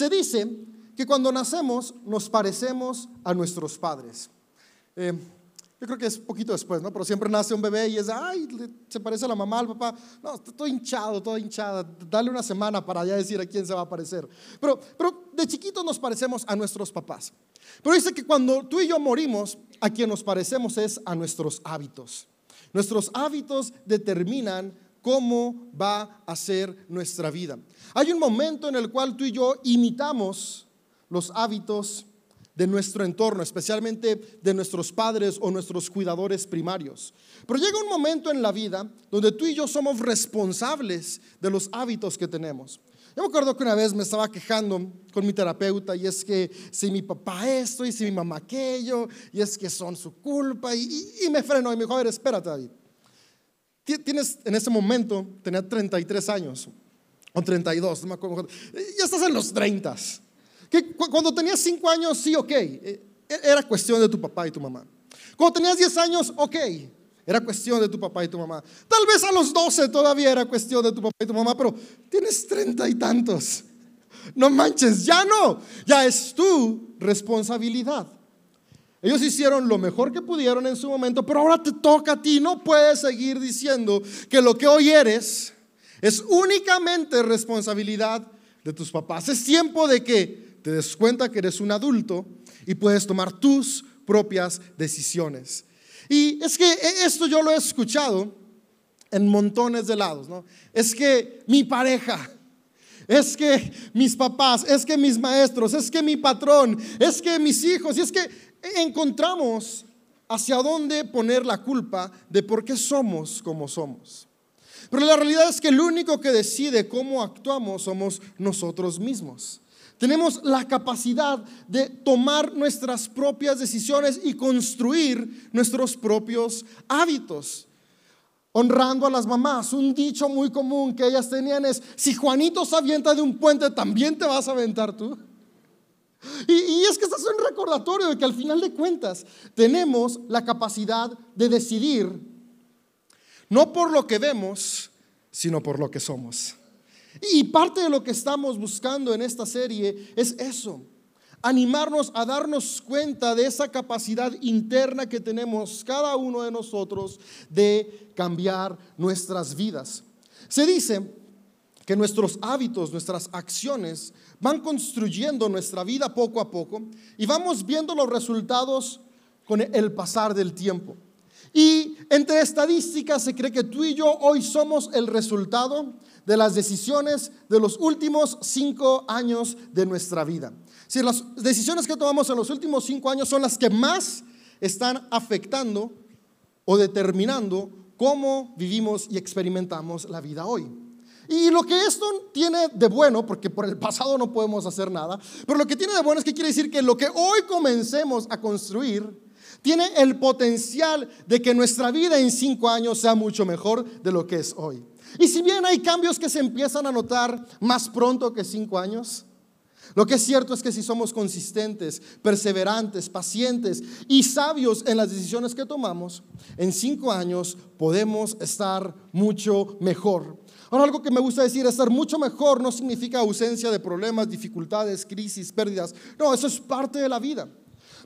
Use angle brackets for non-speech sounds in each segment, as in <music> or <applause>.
Se dice que cuando nacemos nos parecemos a nuestros padres. Eh, yo creo que es poquito después, ¿no? Pero siempre nace un bebé y es, ay, se parece a la mamá, al papá. No, todo hinchado, todo hinchada. Dale una semana para ya decir a quién se va a parecer. Pero, pero de chiquitos nos parecemos a nuestros papás. Pero dice que cuando tú y yo morimos, a quien nos parecemos es a nuestros hábitos. Nuestros hábitos determinan cómo va a ser nuestra vida. Hay un momento en el cual tú y yo imitamos los hábitos de nuestro entorno, especialmente de nuestros padres o nuestros cuidadores primarios. Pero llega un momento en la vida donde tú y yo somos responsables de los hábitos que tenemos. Yo me acuerdo que una vez me estaba quejando con mi terapeuta y es que si mi papá esto y si mi mamá aquello y es que son su culpa y, me frenó y me dijo, a ver, espérate David. Tienes en ese momento, tenía 33 años o 32, no me acuerdo, ya estás en los 30 que cuando tenías 5 años, sí, ok, eh, era cuestión de tu papá y tu mamá. Cuando tenías 10 años, ok, era cuestión de tu papá y tu mamá. Tal vez a los 12 todavía era cuestión de tu papá y tu mamá, pero tienes treinta y tantos. No manches, ya no, ya es tu responsabilidad. Ellos hicieron lo mejor que pudieron en su momento, pero ahora te toca a ti. No puedes seguir diciendo que lo que hoy eres es únicamente responsabilidad de tus papás. Es tiempo de que te des cuenta que eres un adulto y puedes tomar tus propias decisiones. Y es que e, esto yo lo he escuchado en montones de lados, ¿no? Es que mi pareja, es que mis papás, es que mis maestros, es que mi patrón, es que mis hijos, y es que encontramos hacia dónde poner la culpa de por qué somos como somos. Pero la realidad es que el único que decide cómo actuamos somos nosotros mismos. Tenemos la capacidad de tomar nuestras propias decisiones y construir nuestros propios hábitos. Honrando a las mamás, un dicho muy común que ellas tenían es, si Juanito se avienta de un puente, ¿también te vas a aventar tú? Y, es que este es un recordatorio de que al final de cuentas tenemos la capacidad de decidir, no por lo que vemos, sino por lo que somos. Y parte de lo que estamos buscando en esta serie es eso, animarnos a darnos cuenta de esa capacidad interna que tenemos cada uno de nosotros de cambiar nuestras vidas. Se dice que nuestros hábitos, nuestras acciones van construyendo nuestra vida poco a poco y vamos viendo los resultados con el pasar del tiempo. Y entre estadísticas se cree que tú y yo hoy somos el resultado de las decisiones de los últimos cinco años de nuestra vida. Si las decisiones que tomamos en los últimos cinco años son las que más están afectando o determinando cómo vivimos y experimentamos la vida hoy. Y lo que esto tiene de bueno, porque por el pasado no podemos hacer nada, pero lo que tiene de bueno es que quiere decir que lo que hoy comencemos a construir tiene el potencial de que nuestra vida en cinco años sea mucho mejor de lo que es hoy. Y si bien hay cambios que se empiezan a notar más pronto que cinco años, lo que es cierto es que si somos consistentes, perseverantes, pacientes y sabios en las decisiones que tomamos, en cinco años podemos estar mucho mejor. Ahora, algo que me gusta decir, estar mucho mejor no significa ausencia de problemas, dificultades, crisis, pérdidas. No, eso es parte de la vida.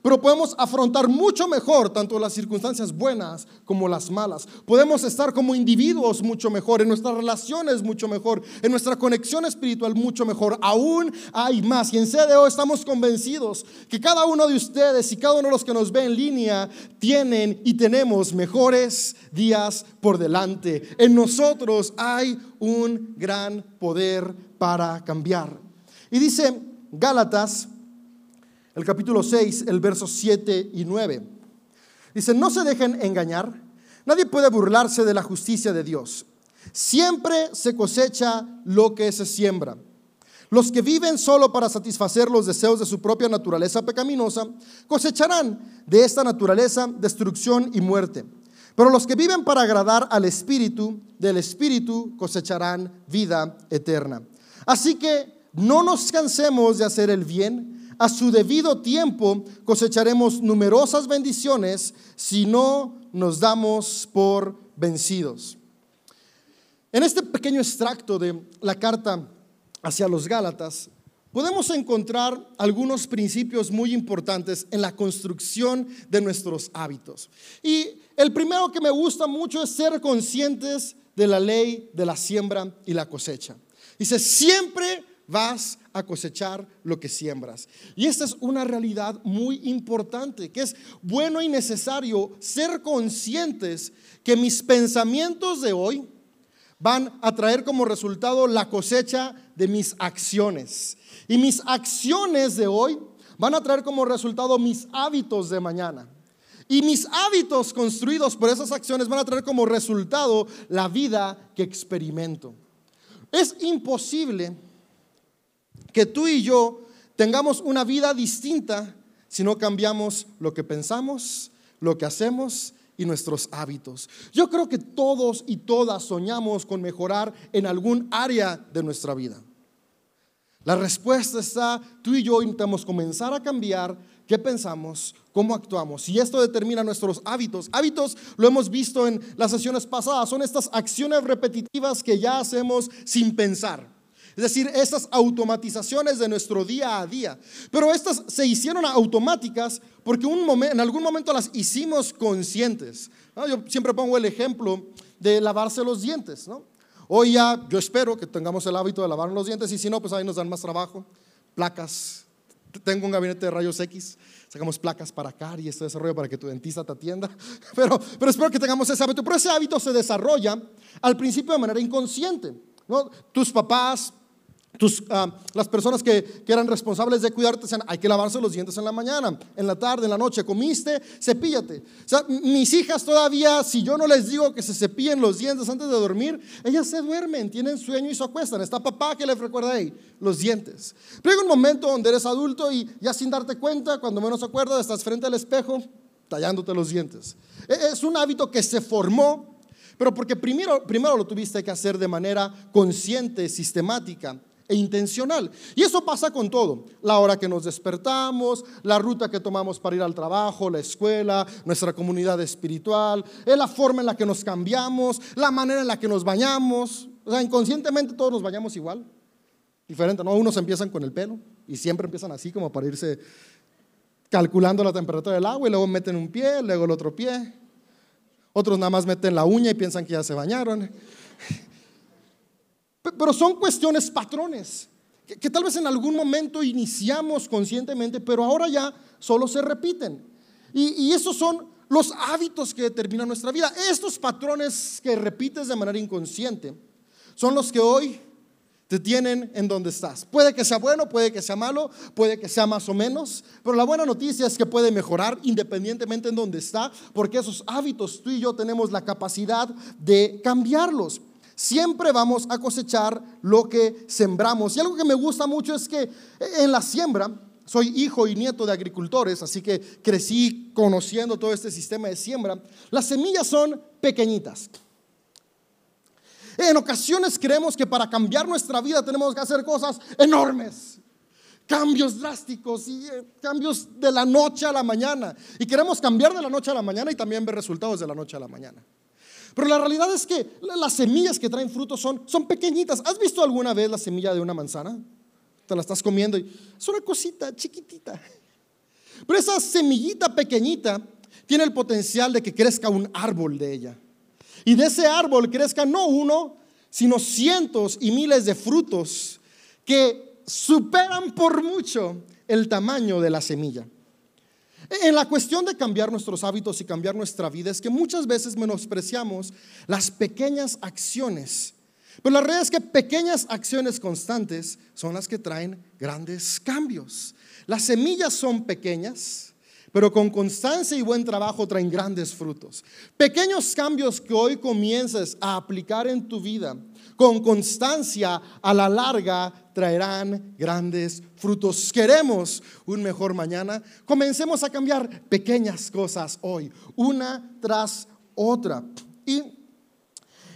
Pero podemos afrontar mucho mejor tanto las circunstancias buenas como las malas. Podemos estar como individuos mucho mejor, en nuestras relaciones mucho mejor, en nuestra conexión espiritual mucho mejor. Aún hay más. Y en CDO estamos convencidos que cada uno de ustedes y cada uno de los que nos ve en línea tienen y tenemos mejores días por delante. En nosotros hay un gran poder para cambiar. Y dice Gálatas el capítulo 6, el verso 7 y 9. Dice, no se dejen engañar, nadie puede burlarse de la justicia de Dios. Siempre se cosecha lo que se siembra. Los que viven solo para satisfacer los deseos de su propia naturaleza pecaminosa cosecharán de esta naturaleza destrucción y muerte. Pero los que viven para agradar al Espíritu, del Espíritu cosecharán vida eterna. Así que no nos cansemos de hacer el bien a su debido tiempo cosecharemos numerosas bendiciones si no nos damos por vencidos. En este pequeño extracto de la carta hacia los Gálatas, podemos encontrar algunos principios muy importantes en la construcción de nuestros hábitos. Y el primero que me gusta mucho es ser conscientes de la ley de la siembra y la cosecha. Dice, siempre vas a cosechar lo que siembras. Y esta es una realidad muy importante, que es bueno y necesario ser conscientes que mis pensamientos de hoy van a traer como resultado la cosecha de mis acciones. Y mis acciones de hoy van a traer como resultado mis hábitos de mañana. Y mis hábitos construidos por esas acciones van a traer como resultado la vida que experimento. Es imposible que tú y yo tengamos una vida distinta si no cambiamos lo que pensamos, lo que hacemos y nuestros hábitos. Yo creo que todos y todas soñamos con mejorar en algún área de nuestra vida. La respuesta está, tú y yo intentamos comenzar a cambiar qué pensamos, cómo actuamos. Y esto determina nuestros hábitos. Hábitos, lo hemos visto en las sesiones pasadas, son estas acciones repetitivas que ya hacemos sin pensar. Es decir, estas automatizaciones de nuestro día a día. Pero estas se hicieron automáticas porque en algún momento las hicimos conscientes. Yo siempre pongo el ejemplo de lavarse los dientes. ¿no? Hoy ya yo espero que tengamos el hábito de lavar los dientes y si no, pues ahí nos dan más trabajo. Placas. Tengo un gabinete de rayos X. Sacamos placas para y este desarrollo para que tu dentista te atienda. <laughs> Pero, pero espero que tengamos ese hábito. Pero ese hábito se desarrolla al principio de manera inconsciente. ¿no? Tus papás, Ah, las personas que, eran responsables de cuidarte decían, hay que lavarse los dientes en la mañana, en la tarde, en la noche, comiste, cepíllate. Mis hijas todavía, si yo no les digo que se cepillen los dientes antes de dormir, ellas se duermen, tienen sueño y se acuestan. Está papá que les recuerda ahí, los dientes. Pero hay un momento donde eres adulto y ya sin darte cuenta, cuando menos acuerdas, estás frente al espejo tallándote los dientes. E, es un hábito que se formó, pero porque primero, primero lo tuviste que hacer de manera consciente, sistemática e intencional. Y eso pasa con todo. La hora que nos despertamos, la ruta que tomamos para ir al trabajo, la escuela, nuestra comunidad espiritual, es la forma en la que nos cambiamos, la manera en la que nos bañamos. O sea, inconscientemente todos nos bañamos igual. Diferente, ¿no? Unos empiezan con el pelo y siempre empiezan así como para irse calculando la temperatura del agua y luego meten un pie, luego el otro pie. Otros nada más meten la uña y piensan que ya se bañaron. Pero son cuestiones patrones que, tal vez en algún momento iniciamos conscientemente, pero ahora ya solo se repiten. Y, y esos son los hábitos que determinan nuestra vida. Estos patrones que repites de manera inconsciente son los que hoy te tienen en donde estás. Puede que sea bueno, puede que sea malo, puede que sea más o menos, pero la buena noticia es que puede mejorar independientemente en donde está, porque esos hábitos tú y yo tenemos la capacidad de cambiarlos. Siempre vamos a cosechar lo que sembramos. Y algo que me gusta mucho es que en la siembra, soy hijo y nieto de agricultores, así que crecí conociendo todo este sistema de siembra, las semillas son pequeñitas. En ocasiones creemos que para cambiar nuestra vida tenemos que hacer cosas enormes, cambios drásticos y eh, cambios de la noche a la mañana. Y queremos cambiar de la noche a la mañana y también ver resultados de la noche a la mañana. Pero la realidad es que las semillas que traen frutos son, son pequeñitas. ¿Has visto alguna vez la semilla de una manzana? Te la estás comiendo y es una cosita chiquitita. Pero esa semillita pequeñita tiene el potencial de que crezca un árbol de ella. Y de ese árbol crezca no uno, sino cientos y miles de frutos que superan por mucho el tamaño de la semilla. En la cuestión de cambiar nuestros hábitos y cambiar nuestra vida es que muchas veces menospreciamos las pequeñas acciones. Pero la realidad es que pequeñas acciones constantes son las que traen grandes cambios. Las semillas son pequeñas, pero con constancia y buen trabajo traen grandes frutos. Pequeños cambios que hoy comiences a aplicar en tu vida con constancia a la larga traerán grandes frutos. Queremos un mejor mañana. Comencemos a cambiar pequeñas cosas hoy, una tras otra. Y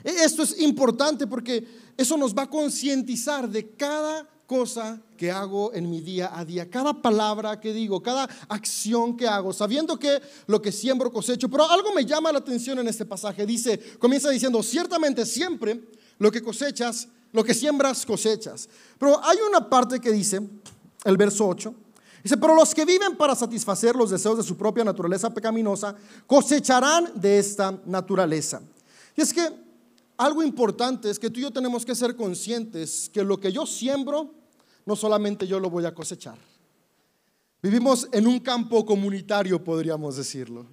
esto es importante porque eso nos va a concientizar de cada cosa que hago en mi día a día, cada palabra que digo, cada acción que hago, sabiendo que lo que siembro cosecho. Pero algo me llama la atención en este pasaje. Dice, comienza diciendo, ciertamente siempre lo que cosechas, lo que siembras, cosechas. Pero hay una parte que dice, el verso 8. Dice, pero los que viven para satisfacer los deseos de su propia naturaleza pecaminosa cosecharán de esta naturaleza. Y es que algo importante es que tú y yo tenemos que ser conscientes que lo que yo siembro, no solamente yo lo voy a cosechar. Vivimos en un campo comunitario, podríamos decirlo.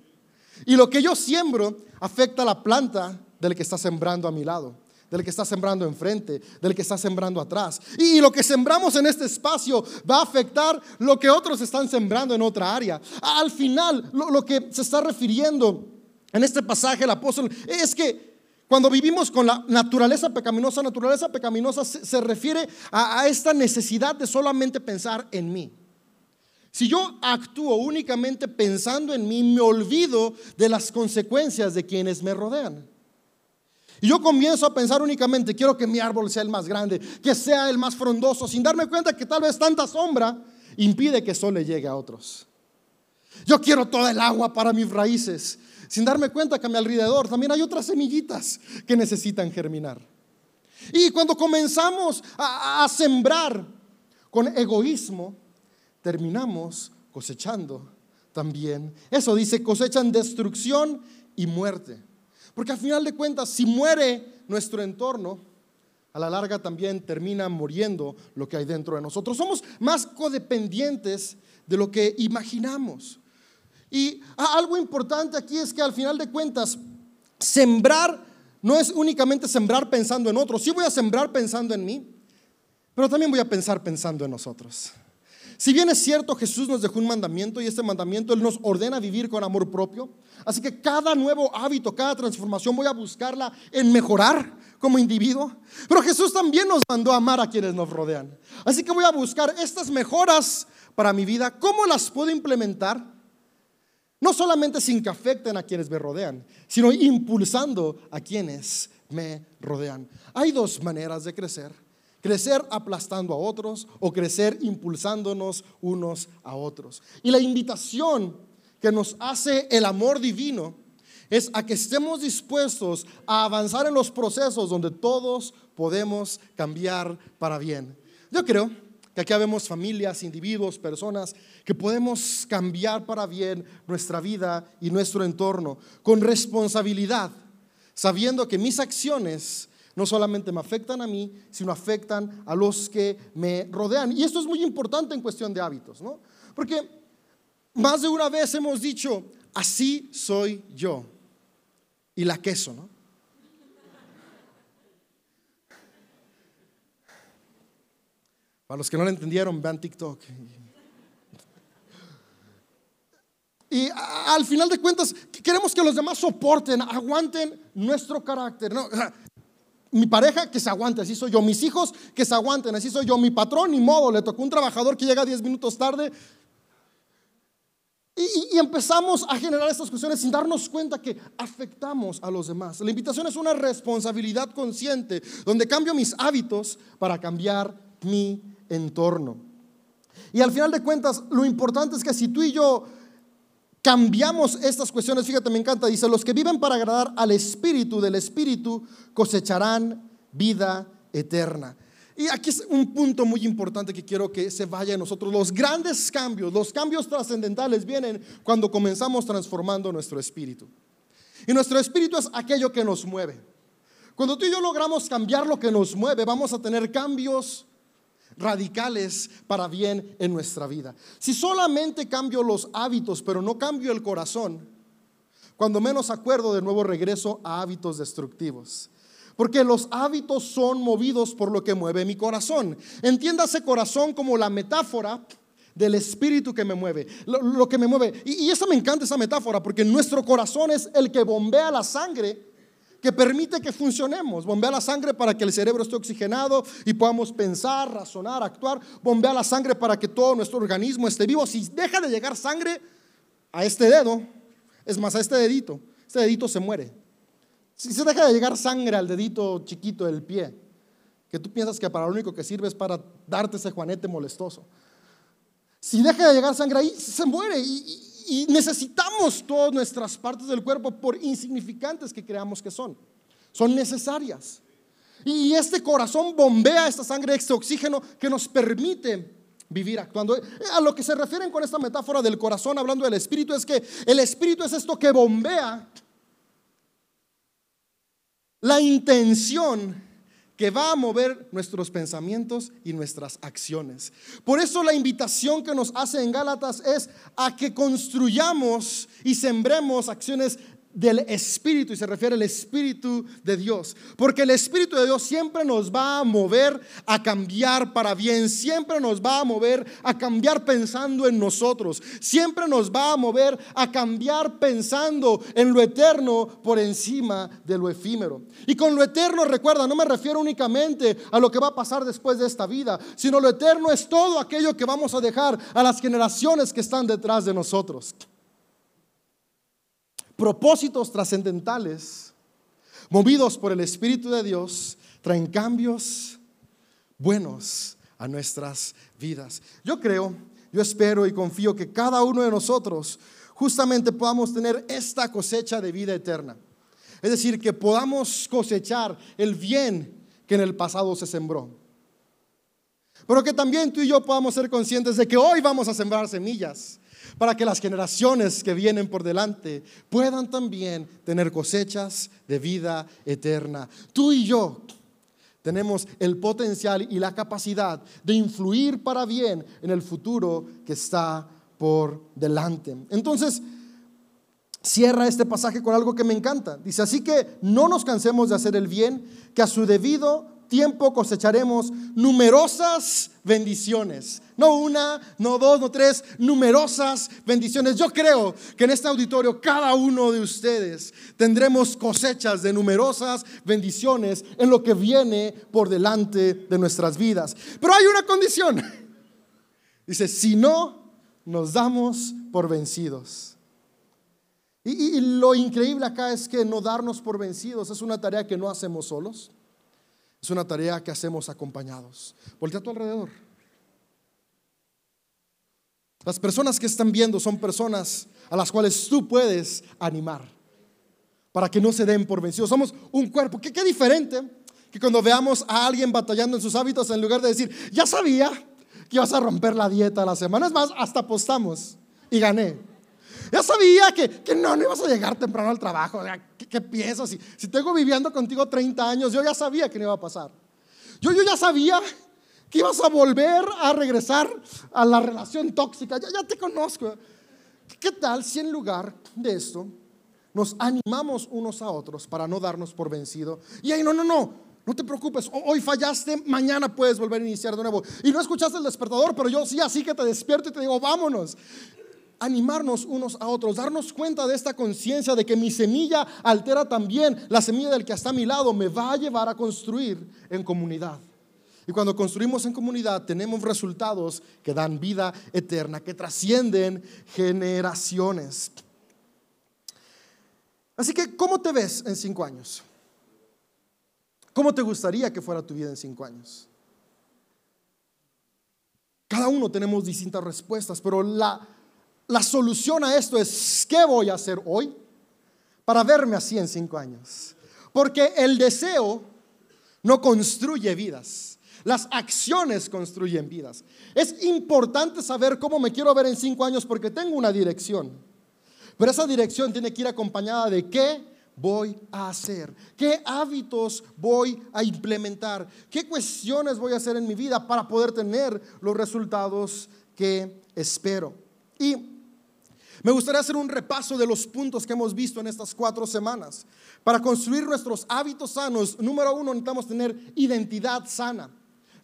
Y lo que yo siembro afecta a la planta del que está sembrando a mi lado del que está sembrando enfrente, del que está sembrando atrás. Y lo que sembramos en este espacio va a afectar lo que otros están sembrando en otra área. Al final, lo, que se está refiriendo en este pasaje el apóstol es que cuando vivimos con la naturaleza pecaminosa, naturaleza pecaminosa se, refiere a esta necesidad de solamente pensar en mí. Si yo actúo únicamente pensando en mí, me olvido de las consecuencias de quienes me rodean. Y yo comienzo a pensar únicamente, quiero que mi árbol sea el más grande, que sea el más frondoso, sin darme cuenta que tal vez tanta sombra impide que el sol le llegue a otros. Yo quiero toda el agua para mis raíces, sin darme cuenta que a mi alrededor también hay otras semillitas que necesitan germinar. Y cuando comenzamos a, sembrar con egoísmo, terminamos cosechando también. Eso dice, cosechan destrucción y muerte. Porque al final de cuentas, si muere nuestro entorno, a la larga también termina muriendo lo que hay dentro de nosotros. Somos más codependientes de lo que imaginamos. Y algo importante aquí es que al final de cuentas, sembrar no es únicamente sembrar pensando en otros. Sí voy a sembrar pensando en mí, pero también voy a pensar pensando en nosotros. Si bien es cierto, Jesús nos dejó un mandamiento y este mandamiento Él nos ordena vivir con amor propio. Así que cada nuevo hábito, cada transformación voy a buscarla en mejorar como individuo. Pero Jesús también nos mandó amar a quienes nos rodean. Así que voy a buscar estas mejoras para mi vida. ¿Cómo las puedo implementar? No solamente sin que afecten a quienes me rodean, sino impulsando a quienes me rodean. Hay dos maneras de crecer crecer aplastando a otros o crecer impulsándonos unos a otros. Y la invitación que nos hace el amor divino es a que estemos dispuestos a avanzar en los procesos donde todos podemos cambiar para bien. Yo creo que aquí vemos familias, individuos, personas que podemos cambiar para bien nuestra vida y nuestro entorno con responsabilidad, sabiendo que mis acciones no solamente me afectan a mí, sino afectan a los que me rodean. Y esto es muy importante en cuestión de hábitos, ¿no? Porque más de una vez hemos dicho, así soy yo. Y la queso, ¿no? Para los que no lo entendieron, vean TikTok. Y al final de cuentas, queremos que los demás soporten, aguanten nuestro carácter. ¿no? mi pareja que se aguante, así soy yo. Mis hijos que se aguanten, así soy yo. Mi patrón, ni modo, le tocó un trabajador que llega 10 minutos tarde. Y, empezamos a generar estas cuestiones sin darnos cuenta que afectamos a los demás. La invitación es una responsabilidad consciente, donde cambio mis hábitos para cambiar mi entorno. Y al final de cuentas, lo importante es que si tú y yo cambiamos estas cuestiones, fíjate, me encanta, dice, los que viven para agradar al Espíritu del Espíritu cosecharán vida eterna. Y aquí es un punto muy importante que quiero que se vaya en nosotros. Los grandes cambios, los cambios trascendentales vienen cuando comenzamos transformando nuestro espíritu. Y nuestro espíritu es aquello que nos mueve. Cuando tú y yo logramos cambiar lo que nos mueve, vamos a tener cambios radicales para bien en nuestra vida. Si solamente cambio los hábitos, pero no cambio el corazón, cuando menos acuerdo de nuevo regreso a hábitos destructivos. Porque los hábitos son movidos por lo que mueve mi corazón. Entiéndase corazón como la metáfora del espíritu que me mueve, lo, que me mueve. Y, y esa me encanta esa metáfora, porque nuestro corazón es el que bombea la sangre que permite que funcionemos. Bombea la sangre para que el cerebro esté oxigenado y podamos pensar, razonar, actuar. Bombea la sangre para que todo nuestro organismo esté vivo. Si deja de llegar sangre a este dedo, es más, a este dedito, este dedito se muere. Si se deja de llegar sangre al dedito chiquito del pie, que tú piensas que para lo único que sirve es para darte ese juanete molestoso. Si deja de llegar sangre ahí, se muere. Y, y necesitamos todas nuestras partes del cuerpo por insignificantes que creamos que son. Son necesarias. Y este corazón bombea esta sangre, este oxígeno que nos permite vivir actuando. A lo que se refieren con esta metáfora del corazón, hablando del espíritu, es que el espíritu es esto que bombea la intención que va a mover nuestros pensamientos y nuestras acciones. Por eso la invitación que nos hace en Gálatas es a que construyamos y sembremos acciones del Espíritu y se refiere al Espíritu de Dios. Porque el Espíritu de Dios siempre nos va a mover a cambiar para bien, siempre nos va a mover a cambiar pensando en nosotros, siempre nos va a mover a cambiar pensando en lo eterno por encima de lo efímero. Y con lo eterno, recuerda, no me refiero únicamente a lo que va a pasar después de esta vida, sino lo eterno es todo aquello que vamos a dejar a las generaciones que están detrás de nosotros propósitos trascendentales, movidos por el Espíritu de Dios, traen cambios buenos a nuestras vidas. Yo creo, yo espero y confío que cada uno de nosotros justamente podamos tener esta cosecha de vida eterna. Es decir, que podamos cosechar el bien que en el pasado se sembró. Pero que también tú y yo podamos ser conscientes de que hoy vamos a sembrar semillas para que las generaciones que vienen por delante puedan también tener cosechas de vida eterna. Tú y yo tenemos el potencial y la capacidad de influir para bien en el futuro que está por delante. Entonces, cierra este pasaje con algo que me encanta. Dice, así que no nos cansemos de hacer el bien, que a su debido tiempo cosecharemos numerosas bendiciones. No una, no dos, no tres, numerosas bendiciones. Yo creo que en este auditorio cada uno de ustedes tendremos cosechas de numerosas bendiciones en lo que viene por delante de nuestras vidas. Pero hay una condición. <laughs> Dice, si no, nos damos por vencidos. Y, y, lo increíble acá es que no darnos por vencidos es una tarea que no hacemos solos. Es una tarea que hacemos acompañados. Voltea a tu alrededor. Las personas que están viendo son personas a las cuales tú puedes animar para que no se den por vencidos. Somos un cuerpo. ¿Qué, qué diferente que cuando veamos a alguien batallando en sus hábitos, en lugar de decir, ya sabía que ibas a romper la dieta la semana, es más, hasta apostamos y gané. Ya sabía que, que no, no ibas a llegar temprano al trabajo. ¿Qué, qué piensas? Si, si tengo viviendo contigo 30 años, yo ya sabía que no iba a pasar. Yo, yo ya sabía que ibas a volver a regresar a la relación tóxica. Ya, ya te conozco. ¿Qué tal si en lugar de esto nos animamos unos a otros para no darnos por vencido? Y ahí, no, no, no. No te preocupes, hoy fallaste, mañana puedes volver a iniciar de nuevo. Y no escuchaste el despertador, pero yo sí, así que te despierto y te digo, vámonos animarnos unos a otros, darnos cuenta de esta conciencia de que mi semilla altera también la semilla del que está a mi lado, me va a llevar a construir en comunidad. Y cuando construimos en comunidad tenemos resultados que dan vida eterna, que trascienden generaciones. Así que, ¿cómo te ves en cinco años? ¿Cómo te gustaría que fuera tu vida en cinco años? Cada uno tenemos distintas respuestas, pero la, la solución a esto es, ¿qué voy a hacer hoy para verme así en cinco años? Porque el deseo no construye vidas. Las acciones construyen vidas. Es importante saber cómo me quiero ver en cinco años porque tengo una dirección. Pero esa dirección tiene que ir acompañada de qué voy a hacer, qué hábitos voy a implementar, qué cuestiones voy a hacer en mi vida para poder tener los resultados que espero. Y me gustaría hacer un repaso de los puntos que hemos visto en estas cuatro semanas. Para construir nuestros hábitos sanos, número uno, necesitamos tener identidad sana.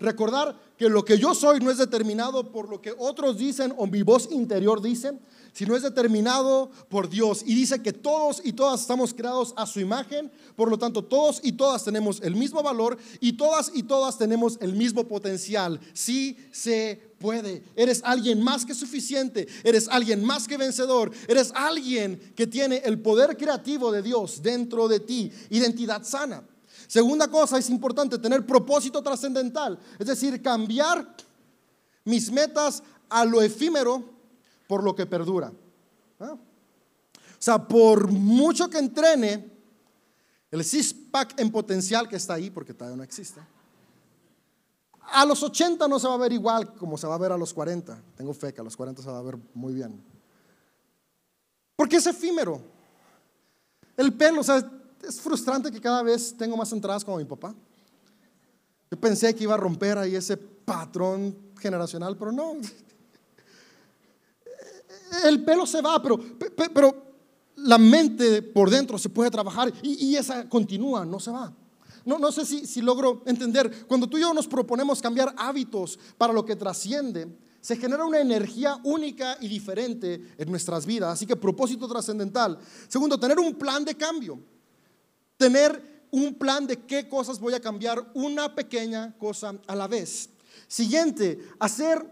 Recordar que lo que yo soy no es determinado por lo que otros dicen o mi voz interior dice, sino es determinado por Dios. Y dice que todos y todas estamos creados a su imagen, por lo tanto todos y todas tenemos el mismo valor y todas y todas tenemos el mismo potencial. Sí se puede. Eres alguien más que suficiente. Eres alguien más que vencedor. Eres alguien que tiene el poder creativo de Dios dentro de ti. Identidad sana. Segunda cosa, es importante tener propósito trascendental. Es decir, cambiar mis metas a lo efímero por lo que perdura. ¿Ah? O sea, por mucho que entrene, el six-pack en potencial que está ahí, porque todavía no existe A los 80 no se va a ver igual como se va a ver a los 40. Tengo fe que a los 40 se va a ver muy bien. Porque es efímero. El pelo, o sea, es frustrante que cada vez tengo más entradas como mi papá. Yo pensé que iba a romper ahí ese patrón generacional, pero no. <laughs> El pelo se va, pero, pero la mente por dentro se puede trabajar y, esa continúa, no se va. No, no sé si, si logro entender. Cuando tú y yo nos proponemos cambiar hábitos para lo que trasciende, se genera una energía única y diferente en nuestras vidas. Así que propósito trascendental. Segundo, tener un plan de cambio. Tener un plan de qué cosas voy a cambiar, una pequeña cosa a la vez. Siguiente, hacer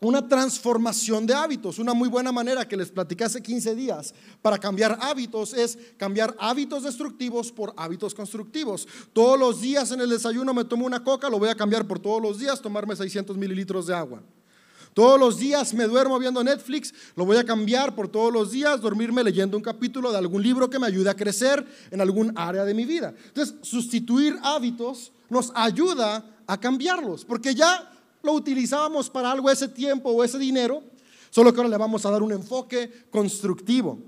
una transformación de hábitos. Una muy buena manera que les platicé hace 15 días para cambiar hábitos es cambiar hábitos destructivos por hábitos constructivos. Todos los días en el desayuno me tomo una coca, lo voy a cambiar por todos los días tomarme 600 mililitros de agua. Todos los días me duermo viendo Netflix, lo voy a cambiar por todos los días, dormirme leyendo un capítulo de algún libro que me ayude a crecer en algún área de mi vida. Entonces, sustituir hábitos nos ayuda a cambiarlos, porque ya lo utilizábamos para algo ese tiempo o ese dinero, solo que ahora le vamos a dar un enfoque constructivo.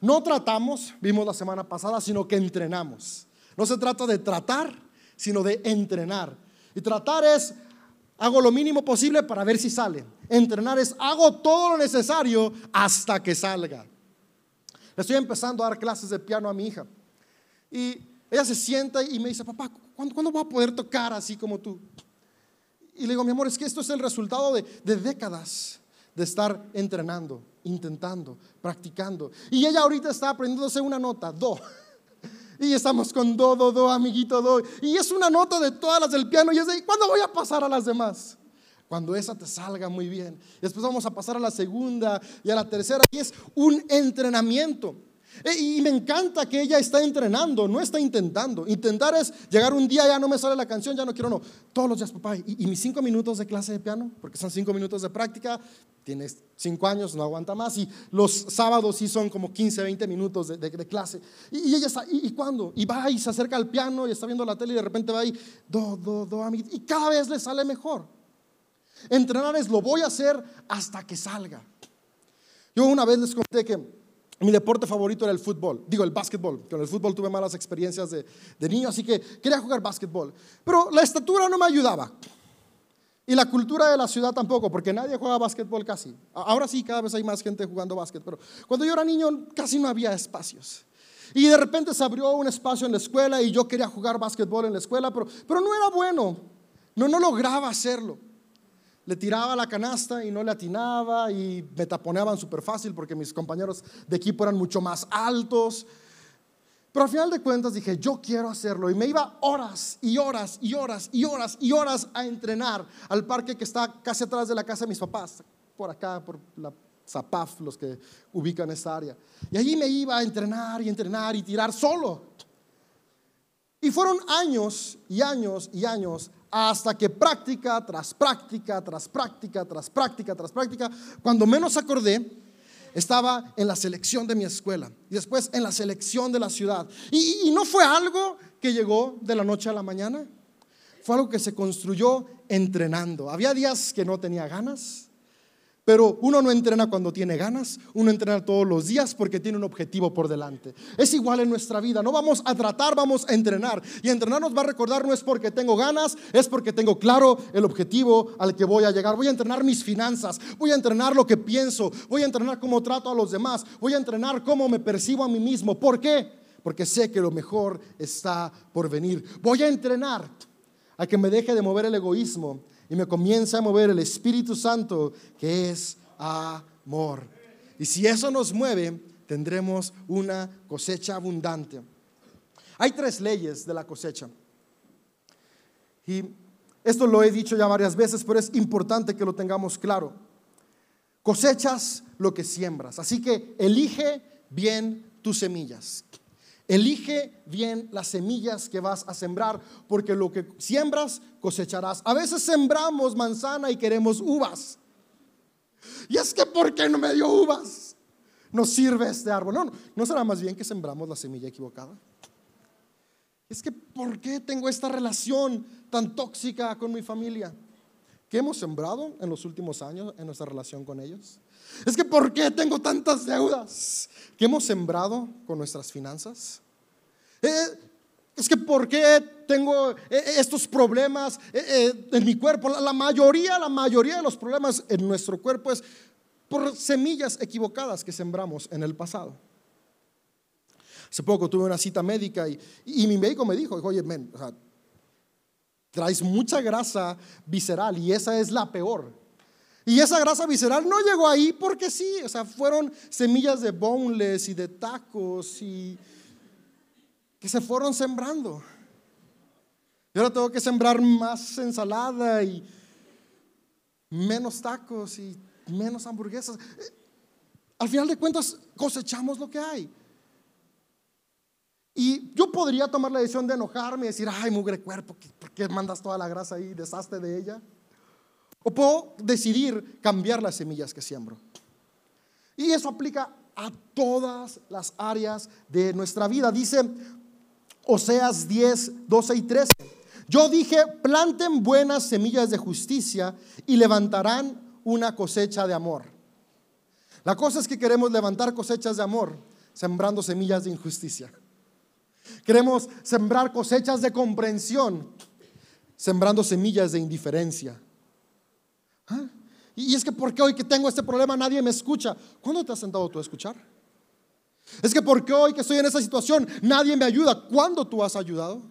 No tratamos, vimos la semana pasada, sino que entrenamos. No se trata de tratar, sino de entrenar. Y tratar es hago lo mínimo posible para ver si sale. Entrenar es hago todo lo necesario hasta que salga. Le estoy empezando a dar clases de piano a mi hija. Y ella se sienta y me dice, papá, ¿cuándo, ¿cuándo voy a poder tocar así como tú? Y le digo, mi amor, es que esto es el resultado de, de décadas de estar entrenando, intentando, practicando. Y ella ahorita está aprendiéndose una nota, do. Y estamos con do, do, do, amiguito, do. Y es una nota de todas las del piano. Y es de, ¿cuándo voy a pasar a las demás? Cuando esa te salga muy bien. Después vamos a pasar a la segunda y a la tercera. Y es un entrenamiento. E, y me encanta que ella está entrenando, no está intentando. Intentar es llegar un día, ya no me sale la canción, ya no quiero, no. Todos los días, papá, y, mis cinco minutos de clase de piano, porque son cinco minutos de práctica, tienes cinco años, no aguanta más. Y los sábados sí son como 15, 20 minutos de, clase. Y, ella está, ¿y, cuándo? Y va y se acerca al piano y está viendo la tele y de repente va ahí, do, do, do, y cada vez le sale mejor. Entrenar es lo voy a hacer hasta que salga. Yo una vez les conté que mi deporte favorito era el fútbol, digo el básquetbol. Con el fútbol tuve malas experiencias de, niño, así que quería jugar básquetbol. Pero la estatura no me ayudaba. Y la cultura de la ciudad tampoco, porque nadie juega básquetbol casi. Ahora sí, cada vez hay más gente jugando básquet, pero cuando yo era niño casi no había espacios. Y de repente se abrió un espacio en la escuela y yo quería jugar básquetbol en la escuela, pero, pero no era bueno. No, no lograba hacerlo le tiraba la canasta y no le atinaba y me taponeaban súper fácil porque mis compañeros de equipo eran mucho más altos. Pero al final de cuentas dije, yo quiero hacerlo. Y me iba horas y horas y horas y horas y horas a entrenar al parque que está casi atrás de la casa de mis papás, por acá, por la Zapaf, los que ubican esta área. Y allí me iba a entrenar y entrenar y tirar solo. Y fueron años y años y años hasta que práctica tras práctica, tras práctica, tras práctica, tras práctica, cuando menos acordé, estaba en la selección de mi escuela y después en la selección de la ciudad. Y, y, no fue algo que llegó de la noche a la mañana, fue algo que se construyó entrenando. Había días que no tenía ganas, pero uno no entrena cuando tiene ganas, uno entrena todos los días porque tiene un objetivo por delante. Es igual en nuestra vida, no vamos a tratar, vamos a entrenar. Y entrenar nos va a recordar no es porque tengo ganas, es porque tengo claro el objetivo al que voy a llegar. Voy a entrenar mis finanzas, voy a entrenar lo que pienso, voy a entrenar cómo trato a los demás, voy a entrenar cómo me percibo a mí mismo. ¿Por qué? Porque sé que lo mejor está por venir. Voy a entrenar a que me deje de mover el egoísmo y me comienza a mover el Espíritu Santo, que es amor. Y si eso nos mueve, tendremos una cosecha abundante. Hay tres leyes de la cosecha. Y esto lo he dicho ya varias veces, pero es importante que lo tengamos claro. Cosechas lo que siembras. Así que elige bien tus semillas. Elige bien las semillas que vas a sembrar, porque lo que siembras cosecharás. A veces sembramos manzana y queremos uvas. Y es que, ¿por qué no me dio uvas? No sirve este árbol. No, no, será más bien que sembramos la semilla equivocada. Es que, ¿por qué tengo esta relación tan tóxica con mi familia? ¿Qué hemos sembrado en los últimos años en nuestra relación con ellos? Es que, ¿por qué tengo tantas deudas? ¿Qué hemos sembrado con nuestras finanzas? Eh, es que ¿por qué tengo eh, estos problemas eh, en mi cuerpo? La mayoría, la mayoría de los problemas en nuestro cuerpo es por semillas equivocadas que sembramos en el pasado. Hace poco tuve una cita médica y, mi médico me dijo, oye, men, traes mucha grasa visceral y esa es la peor. Y esa grasa visceral no llegó ahí porque sí, o sea, fueron semillas de boneless y de tacos y que se fueron sembrando. Y ahora tengo que sembrar más ensalada y menos tacos y menos hamburguesas. Al final de cuentas cosechamos lo que hay. Y yo podría tomar la decisión de enojarme y decir, ay, mugre cuerpo, ¿por qué mandas toda la grasa ahí? Deshazte de ella. O puedo decidir cambiar las semillas que siembro. Y eso aplica a todas las áreas de nuestra vida. Dice Oseas 10, 12 y 13. Yo dije, planten buenas semillas de justicia y levantarán una cosecha de amor. La cosa es que queremos levantar cosechas de amor sembrando semillas de injusticia. Queremos sembrar cosechas de comprensión sembrando semillas de indiferencia. ¿Ah? Y es que porque hoy que tengo este problema nadie me escucha. ¿Cuándo te has sentado tú a escuchar? Es que porque hoy que estoy en esa situación nadie me ayuda. ¿Cuándo tú has ayudado?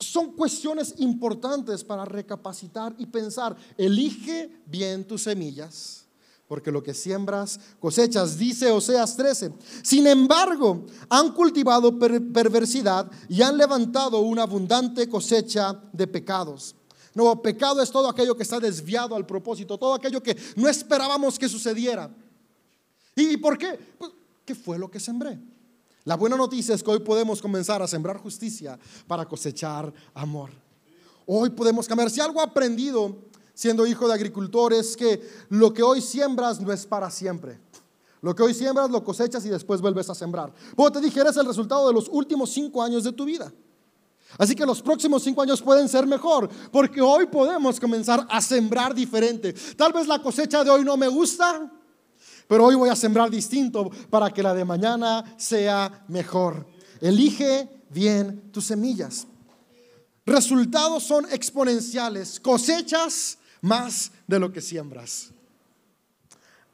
Son cuestiones importantes para recapacitar y pensar. Elige bien tus semillas, porque lo que siembras cosechas, dice Oseas 13. Sin embargo, han cultivado perversidad y han levantado una abundante cosecha de pecados. No, pecado es todo aquello que está desviado al propósito, todo aquello que no esperábamos que sucediera. ¿Y por qué? Pues, ¿qué fue lo que sembré? La buena noticia es que hoy podemos comenzar a sembrar justicia para cosechar amor. Hoy podemos cambiar. Si algo aprendido siendo hijo de agricultores que lo que hoy siembras no es para siempre. Lo que hoy siembras lo cosechas y después vuelves a sembrar. Como te dije, eres el resultado de los últimos cinco años de tu vida. Así que los próximos cinco años pueden ser mejor, porque hoy podemos comenzar a sembrar diferente. Tal vez la cosecha de hoy no me gusta, pero hoy voy a sembrar distinto para que la de mañana sea mejor. Elige bien tus semillas. Resultados son exponenciales, cosechas más de lo que siembras.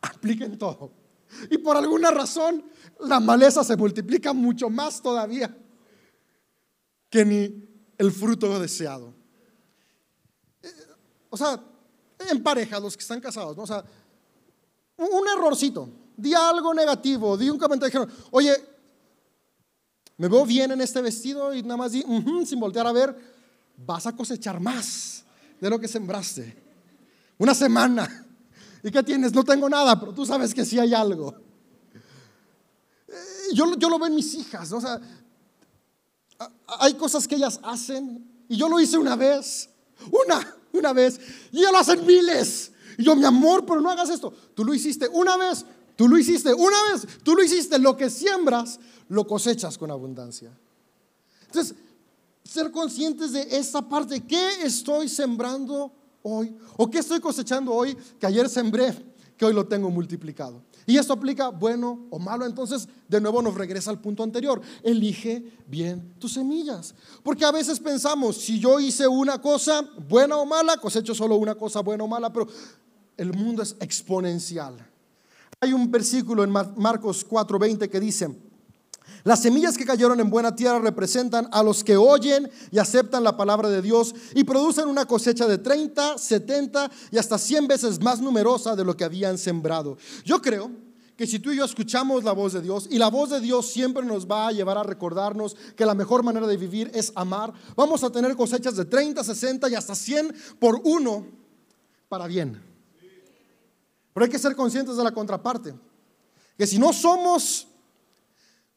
Apliquen todo. Y por alguna razón, la maleza se multiplica mucho más todavía que ni el fruto deseado. Eh, o sea, en pareja, los que están casados, ¿no? O sea, un errorcito, di algo negativo, di un comentario, oye, me veo bien en este vestido y nada más di, sin voltear a ver, vas a cosechar más de lo que sembraste. Una semana. ¿Y qué tienes? No tengo nada, pero tú sabes que sí hay algo. Eh, yo, yo lo veo en mis hijas, o sea, hay cosas que ellas hacen y yo lo hice una vez, una, una vez, y ellas lo hacen miles. Y yo, mi amor, pero no hagas esto. Tú lo hiciste una vez, tú lo hiciste una vez, tú lo hiciste. Lo que siembras, lo cosechas con abundancia. Entonces, ser conscientes de esta parte. ¿Qué estoy sembrando hoy? ¿O qué estoy cosechando hoy que ayer sembré, que hoy lo tengo multiplicado? Y esto aplica bueno o malo. Entonces, de nuevo nos regresa al punto anterior. Elige bien tus semillas. Porque a veces pensamos, si yo hice una cosa buena o mala, cosecho solo una cosa buena o mala, pero el mundo es exponencial. Hay un versículo en Marcos 4:20 que dice, las semillas que cayeron en buena tierra representan a los que oyen y aceptan la palabra de Dios y producen una cosecha de 30, 70 y hasta 100 veces más numerosa de lo que habían sembrado. Yo creo que si tú y yo escuchamos la voz de Dios y la voz de Dios siempre nos va a llevar a recordarnos que la mejor manera de vivir es amar, vamos a tener cosechas de 30, 60 y hasta 100 por uno para bien. Pero hay que ser conscientes de la contraparte. Que si no somos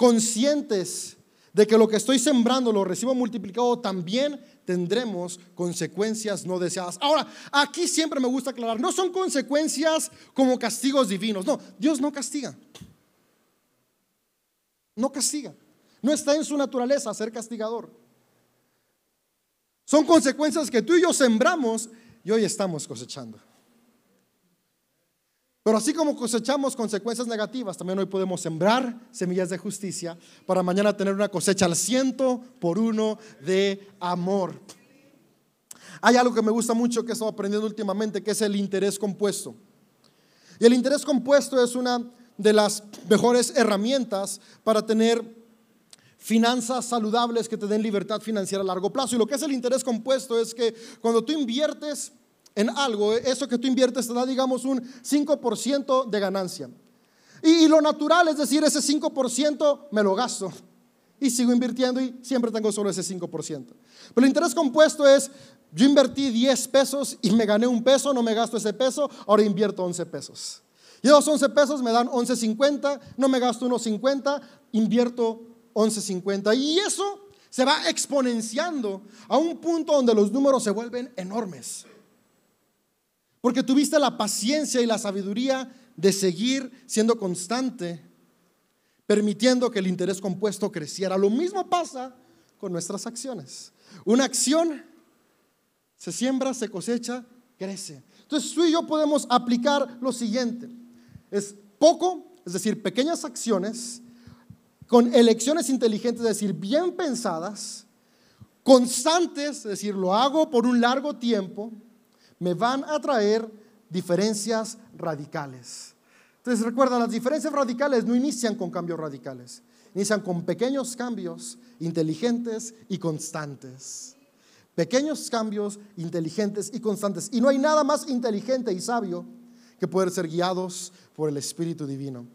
conscientes de que lo que estoy sembrando lo recibo multiplicado, también tendremos consecuencias no deseadas. Ahora, aquí siempre me gusta aclarar, no son consecuencias como castigos divinos. No, Dios no castiga. No castiga. No está en su naturaleza ser castigador. Son consecuencias que tú y yo sembramos y hoy estamos cosechando. Pero así como cosechamos consecuencias negativas, también hoy podemos sembrar semillas de justicia para mañana tener una cosecha al ciento por uno de amor. Hay algo que me gusta mucho que he estado aprendiendo últimamente, que es el interés compuesto. Y el interés compuesto es una de las mejores herramientas para tener finanzas saludables que te den libertad financiera a largo plazo. Y lo que es el interés compuesto es que cuando tú inviertes en algo, eso que tú inviertes te da, digamos, un 5% de ganancia. Y, lo natural es decir, ese 5% me lo gasto y sigo invirtiendo y siempre tengo solo ese 5%. Pero el interés compuesto es, yo invertí 10 pesos y me gané un peso, no me gasto ese peso, ahora invierto 11 pesos. Y esos 11 pesos me dan 11.50, no me gasto unos 50, invierto 11.50. Y eso se va exponenciando a un punto donde los números se vuelven enormes. Porque tuviste la paciencia y la sabiduría de seguir siendo constante, permitiendo que el interés compuesto creciera. Lo mismo pasa con nuestras acciones. Una acción se siembra, se cosecha, crece. Entonces tú y yo podemos aplicar lo siguiente. Es poco, es decir, pequeñas acciones con elecciones inteligentes, es decir, bien pensadas, constantes, es decir, lo hago por un largo tiempo me van a traer diferencias radicales. Entonces recuerda, las diferencias radicales no inician con cambios radicales, inician con pequeños cambios inteligentes y constantes. Pequeños cambios inteligentes y constantes. Y no hay nada más inteligente y sabio que poder ser guiados por el Espíritu Divino.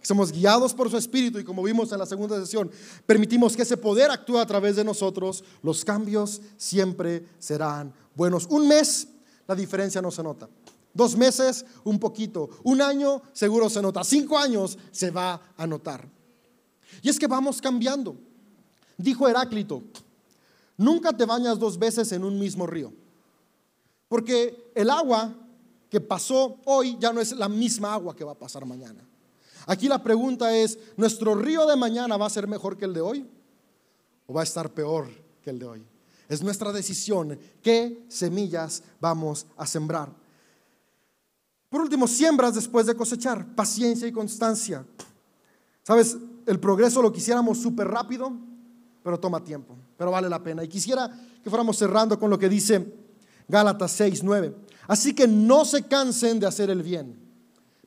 Somos guiados por su Espíritu y como vimos en la segunda sesión, permitimos que ese poder actúe a través de nosotros. Los cambios siempre serán buenos. Un mes la diferencia no se nota. Dos meses, un poquito. Un año, seguro se nota. Cinco años, se va a notar. Y es que vamos cambiando. Dijo Heráclito, nunca te bañas dos veces en un mismo río. Porque el agua que pasó hoy ya no es la misma agua que va a pasar mañana. Aquí la pregunta es, ¿nuestro río de mañana va a ser mejor que el de hoy? ¿O va a estar peor que el de hoy? Es nuestra decisión qué semillas vamos a sembrar. Por último, siembras después de cosechar, paciencia y constancia. Sabes, el progreso lo quisiéramos súper rápido, pero toma tiempo, pero vale la pena. Y quisiera que fuéramos cerrando con lo que dice Gálatas 6, 9. Así que no se cansen de hacer el bien.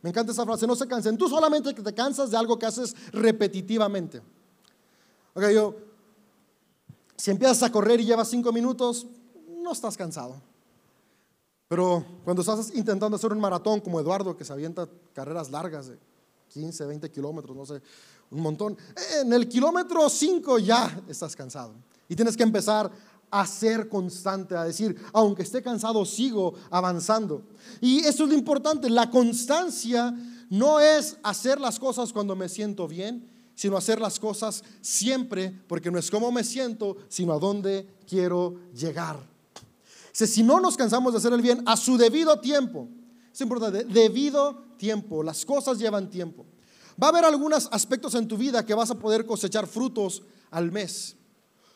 Me encanta esa frase, no se cansen. Tú solamente te cansas de algo que haces repetitivamente. Ok, yo si empiezas a correr y llevas cinco minutos, no estás cansado. Pero cuando estás intentando hacer un maratón como Eduardo, que se avienta carreras largas de 15, 20 kilómetros, no sé, un montón, en el kilómetro 5 ya estás cansado. Y tienes que empezar a ser constante, a decir, aunque esté cansado, sigo avanzando. Y eso es lo importante, la constancia no es hacer las cosas cuando me siento bien, sino hacer las cosas siempre, porque no es como me siento, sino a dónde quiero llegar. Si no nos cansamos de hacer el bien a su debido tiempo, es importante, debido tiempo, las cosas llevan tiempo. Va a haber algunos aspectos en tu vida que vas a poder cosechar frutos al mes,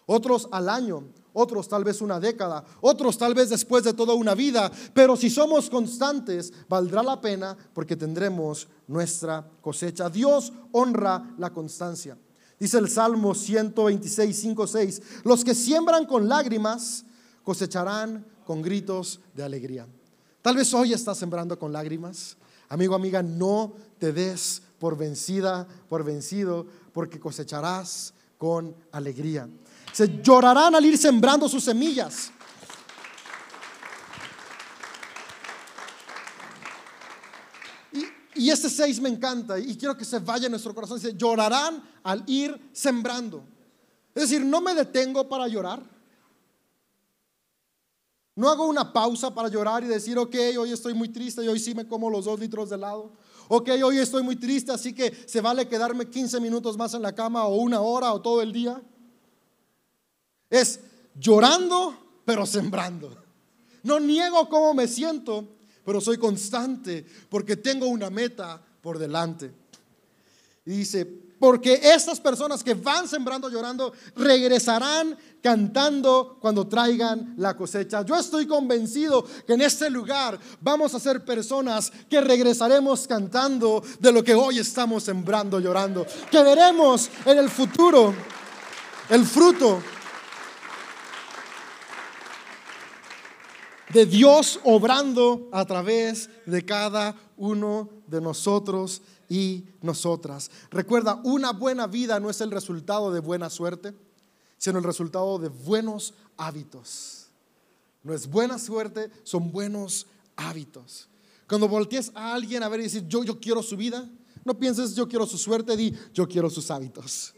otros al año, otros tal vez una década, otros tal vez después de toda una vida, pero si somos constantes, valdrá la pena porque tendremos nuestra cosecha. Dios honra la constancia. Dice el Salmo 126, 5, 6, los que siembran con lágrimas cosecharán con gritos de alegría. Tal vez hoy estás sembrando con lágrimas. Amigo, amiga, no te des por vencida, por vencido, porque cosecharás con alegría. Se llorarán al ir sembrando sus semillas. Y, este seis me encanta y quiero que se vaya en nuestro corazón. Dice, llorarán al ir sembrando. Es decir, no me detengo para llorar. No hago una pausa para llorar y decir, ok, hoy estoy muy triste y hoy sí me como los dos litros de helado. Ok, hoy estoy muy triste, así que se vale quedarme 15 minutos más en la cama o una hora o todo el día. Es llorando, pero sembrando. No niego cómo me siento, pero soy constante porque tengo una meta por delante. Y dice, porque estas personas que van sembrando llorando regresarán cantando cuando traigan la cosecha. Yo estoy convencido que en este lugar vamos a ser personas que regresaremos cantando de lo que hoy estamos sembrando llorando. Que veremos en el futuro el fruto de Dios obrando a través de cada uno de nosotros y nosotras. Recuerda, una buena vida no es el resultado de buena suerte, sino el resultado de buenos hábitos. No es buena suerte, son buenos hábitos. Cuando voltees a alguien a ver y decir, yo, yo quiero su vida, no pienses, yo quiero su suerte, di, yo quiero sus hábitos.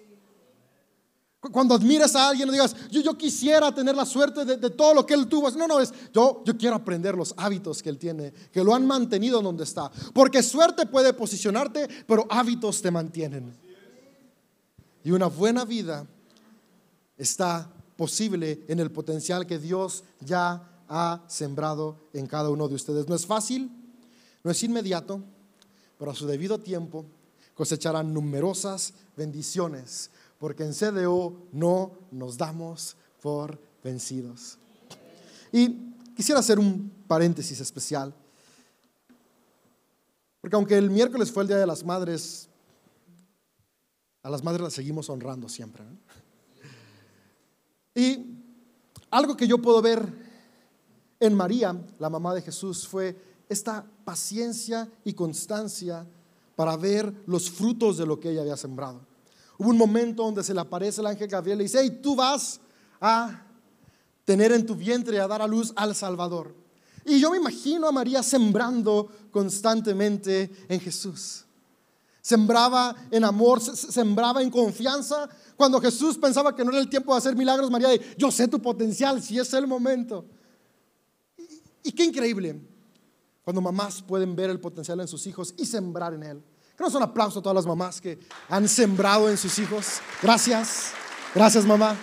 Cuando admires a alguien, no digas, yo, yo quisiera tener la suerte de, todo lo que él tuvo. No, no, es, yo, yo quiero aprender los hábitos que él tiene, que lo han mantenido donde está. Porque suerte puede posicionarte, pero hábitos te mantienen. Y una buena vida está posible en el potencial que Dios ya ha sembrado en cada uno de ustedes. No es fácil, no es inmediato, pero a su debido tiempo cosecharán numerosas bendiciones porque en CDO no nos damos por vencidos. Y quisiera hacer un paréntesis especial, porque aunque el miércoles fue el Día de las Madres, a las madres las seguimos honrando siempre. Y algo que yo puedo ver en María, la mamá de Jesús, fue esta paciencia y constancia para ver los frutos de lo que ella había sembrado. Hubo un momento donde se le aparece el ángel Gabriel y dice, hey, tú vas a tener en tu vientre a dar a luz al Salvador. Y yo me imagino a María sembrando constantemente en Jesús. Sembraba en amor, sembraba en confianza. Cuando Jesús pensaba que no era el tiempo de hacer milagros, María, yo sé tu potencial, si es el momento. Y qué increíble cuando mamás pueden ver el potencial en sus hijos y sembrar en él. Queremos un aplauso a todas las mamás que han sembrado en sus hijos. Gracias. Gracias, mamá.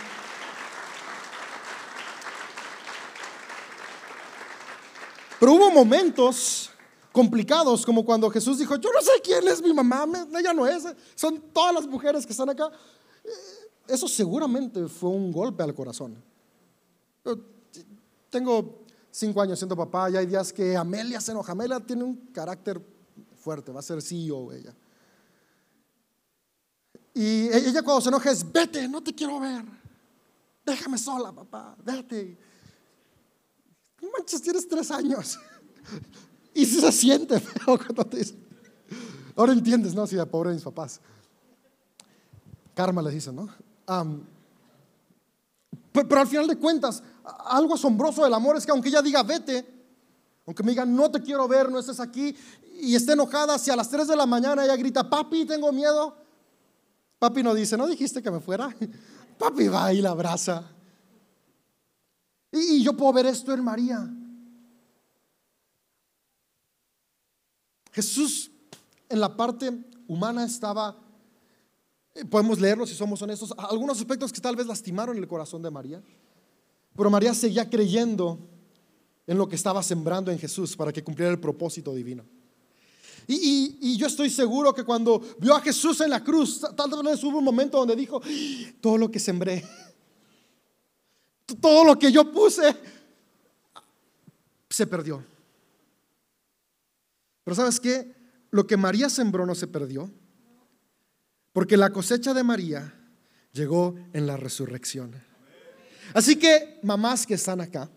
Pero hubo momentos complicados, como cuando Jesús dijo, yo no sé quién es mi mamá, ella no es, son todas las mujeres que están acá. Eh, eso seguramente fue un golpe al corazón. tengo cinco años siendo papá y hay días que Amelia se enoja. Amelia tiene un carácter fuerte, va a ser CEO ella. Y ella cuando se enoja es, vete, no te quiero ver. Déjame sola, papá, vete. No manches, tienes tres años. <laughs> Y si se siente <laughs> feo. Ahora entiendes, ¿no? Si de pobre mis papás. Karma les dice, ¿no? pero al final de cuentas, algo asombroso del amor es que aunque ella diga vete, aunque me diga no te quiero ver, no estés aquí, y esté enojada, si a las 3 de la mañana ella grita, papi, tengo miedo, papi no dice, ¿no dijiste que me fuera? <laughs> Papi va y la abraza. Y, yo puedo ver esto en María. Jesús en la parte humana estaba, eh, podemos leerlo si somos honestos, algunos aspectos que tal vez lastimaron el corazón de María, pero María seguía creyendo en lo que estaba sembrando en Jesús para que cumpliera el propósito divino. Y, yo estoy seguro que cuando vio a Jesús en la cruz, tal vez hubo un momento donde dijo, todo lo que sembré, <laughs> todo lo que yo puse, se perdió. Pero sabes qué? Lo que María sembró no se perdió, porque la cosecha de María llegó en la resurrección. Así que, mamás que están acá,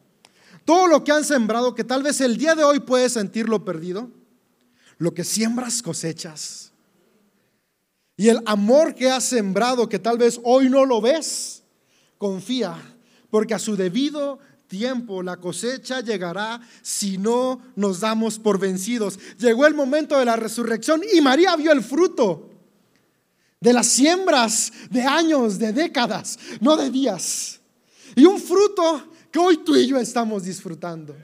todo lo que han sembrado, que tal vez el día de hoy puedes sentirlo perdido, lo que siembras cosechas. Y el amor que has sembrado, que tal vez hoy no lo ves, confía, porque a su debido tiempo la cosecha llegará si no nos damos por vencidos. Llegó el momento de la resurrección y María vio el fruto de las siembras de años, de décadas, no de días. Y un fruto que hoy tú y yo estamos disfrutando.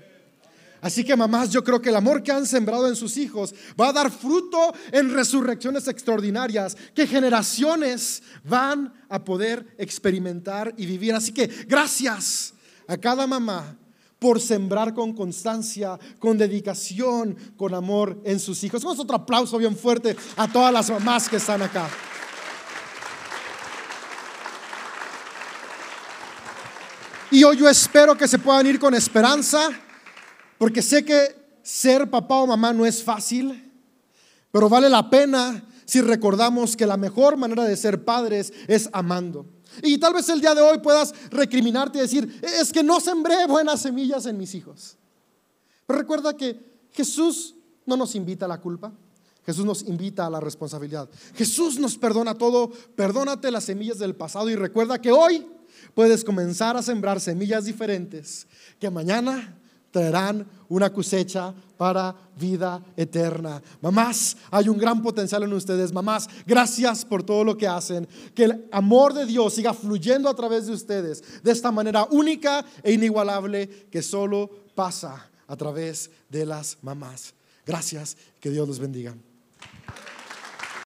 Así que mamás, yo creo que el amor que han sembrado en sus hijos va a dar fruto en resurrecciones extraordinarias que generaciones van a poder experimentar y vivir. Así que gracias a cada mamá por sembrar con constancia, con dedicación, con amor en sus hijos. Vamos otro aplauso bien fuerte a todas las mamás que están acá. Y hoy yo espero que se puedan ir con esperanza, porque sé que ser papá o mamá no es fácil, pero vale la pena si recordamos que la mejor manera de ser padres es amando. Y tal vez el día de hoy puedas recriminarte y decir, es que no sembré buenas semillas en mis hijos. Pero recuerda que Jesús no nos invita a la culpa. Jesús nos invita a la responsabilidad. Jesús nos perdona todo. Perdónate las semillas del pasado y recuerda que hoy puedes comenzar a sembrar semillas diferentes que mañana traerán una cosecha para vida eterna. Mamás, hay un gran potencial en ustedes. Mamás, gracias por todo lo que hacen. Que el amor de Dios siga fluyendo a través de ustedes de esta manera única e inigualable que solo pasa a través de las mamás. Gracias, que Dios los bendiga.